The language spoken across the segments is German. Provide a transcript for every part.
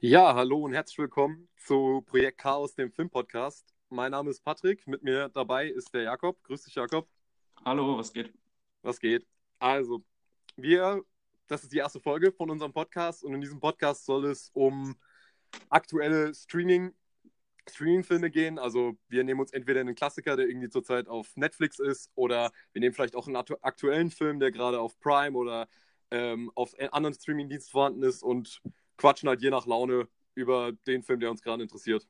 Ja, hallo und herzlich willkommen zu Projekt Chaos, dem Filmpodcast. Mein Name ist Patrick, mit mir dabei ist der Jakob. Grüß dich, Jakob. Hallo, was geht? Was geht? Also, wir, das ist die erste Folge von unserem Podcast und in diesem Podcast soll es um aktuelle Streaming, Streaming-Filme gehen. Also, wir nehmen uns entweder einen Klassiker, der irgendwie zurzeit auf Netflix ist, oder wir nehmen vielleicht auch einen aktuellen Film, der gerade auf Prime oder ähm, auf anderen Streaming-Diensten vorhanden ist und quatschen halt je nach Laune über den Film, der uns gerade interessiert.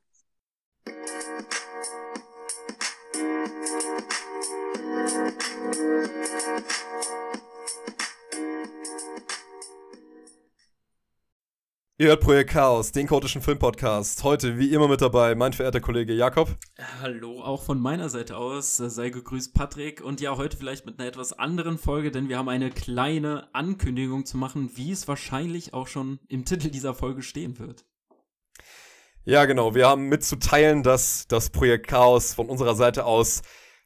Ihr hört Projekt Chaos, den chaotischen Filmpodcast. Heute wie immer mit dabei mein verehrter Kollege Jakob. Hallo, auch von meiner Seite aus. Sei gegrüßt Patrick. Und ja, heute vielleicht mit einer etwas anderen Folge, denn wir haben eine kleine Ankündigung zu machen, wie es wahrscheinlich auch schon im Titel dieser Folge stehen wird. Ja, genau. Wir haben mitzuteilen, dass das Projekt Chaos von unserer Seite aus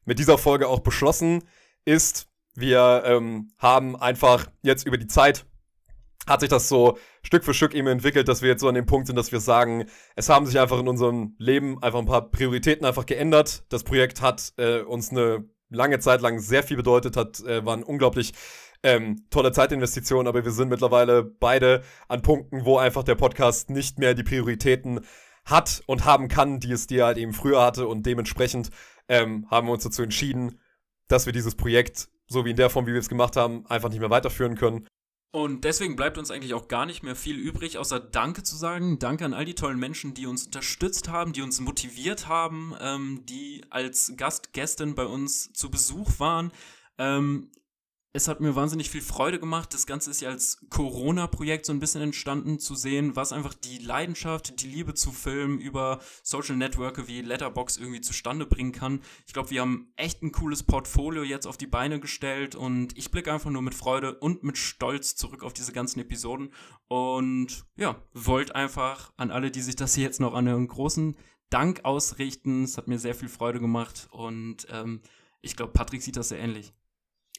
mit dieser Folge auch beschlossen ist. Wir ähm, haben einfach jetzt über die Zeit hat sich das so Stück für Stück eben entwickelt, dass wir jetzt so an dem Punkt sind, dass wir sagen, es haben sich einfach in unserem Leben einfach ein paar Prioritäten einfach geändert. Das Projekt hat äh, uns eine lange Zeit lang sehr viel bedeutet, hat, äh, waren unglaublich ähm, tolle Zeitinvestitionen, aber wir sind mittlerweile beide an Punkten, wo einfach der Podcast nicht mehr die Prioritäten hat und haben kann, die es dir halt eben früher hatte und dementsprechend ähm, haben wir uns dazu entschieden, dass wir dieses Projekt, so wie in der Form, wie wir es gemacht haben, einfach nicht mehr weiterführen können und deswegen bleibt uns eigentlich auch gar nicht mehr viel übrig, außer Danke zu sagen. Danke an all die tollen Menschen, die uns unterstützt haben, die uns motiviert haben, ähm, die als Gastgästin bei uns zu Besuch waren. Ähm, es hat mir wahnsinnig viel Freude gemacht. Das Ganze ist ja als Corona-Projekt so ein bisschen entstanden, zu sehen, was einfach die Leidenschaft, die Liebe zu Filmen über Social Networks wie Letterbox irgendwie zustande bringen kann. Ich glaube, wir haben echt ein cooles Portfolio jetzt auf die Beine gestellt und ich blicke einfach nur mit Freude und mit Stolz zurück auf diese ganzen Episoden und ja, wollt einfach an alle, die sich das hier jetzt noch an großen Dank ausrichten. Es hat mir sehr viel Freude gemacht und ähm, ich glaube, Patrick sieht das sehr ähnlich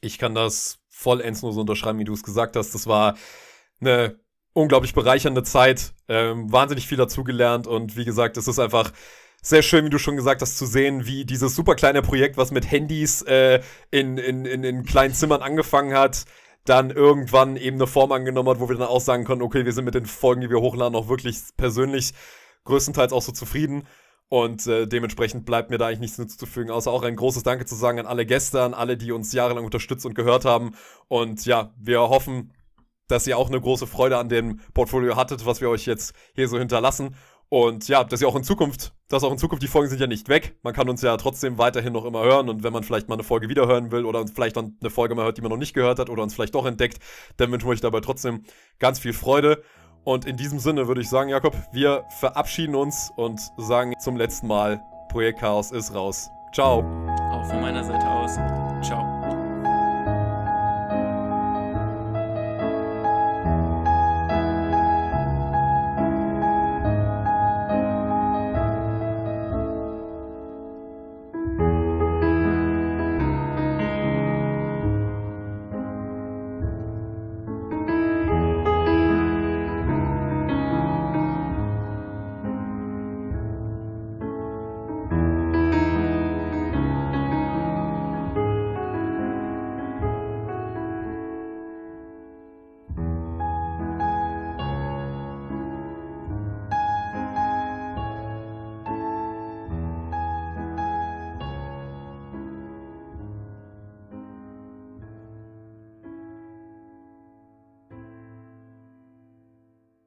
ich kann das vollends nur so unterschreiben, wie du es gesagt hast. Das war eine unglaublich bereichernde Zeit, ähm, wahnsinnig viel dazugelernt und wie gesagt, es ist einfach sehr schön, wie du schon gesagt hast, zu sehen, wie dieses super kleine Projekt, was mit Handys äh, in, in, in, in kleinen Zimmern angefangen hat, dann irgendwann eben eine Form angenommen hat, wo wir dann auch sagen können, okay, wir sind mit den Folgen, die wir hochladen, auch wirklich persönlich größtenteils auch so zufrieden. Und äh, dementsprechend bleibt mir da eigentlich nichts hinzuzufügen, außer auch ein großes Danke zu sagen an alle Gäste, an alle, die uns jahrelang unterstützt und gehört haben. Und ja, wir hoffen, dass ihr auch eine große Freude an dem Portfolio hattet, was wir euch jetzt hier so hinterlassen. Und ja, dass ihr auch in Zukunft, dass auch in Zukunft die Folgen sind ja nicht weg. Man kann uns ja trotzdem weiterhin noch immer hören. Und wenn man vielleicht mal eine Folge wiederhören will oder vielleicht dann eine Folge mal hört, die man noch nicht gehört hat oder uns vielleicht doch entdeckt, dann wünschen wir euch dabei trotzdem ganz viel Freude. Und in diesem Sinne würde ich sagen, Jakob, wir verabschieden uns und sagen zum letzten Mal, Projekt Chaos ist raus. Ciao. Auch von meiner Seite aus.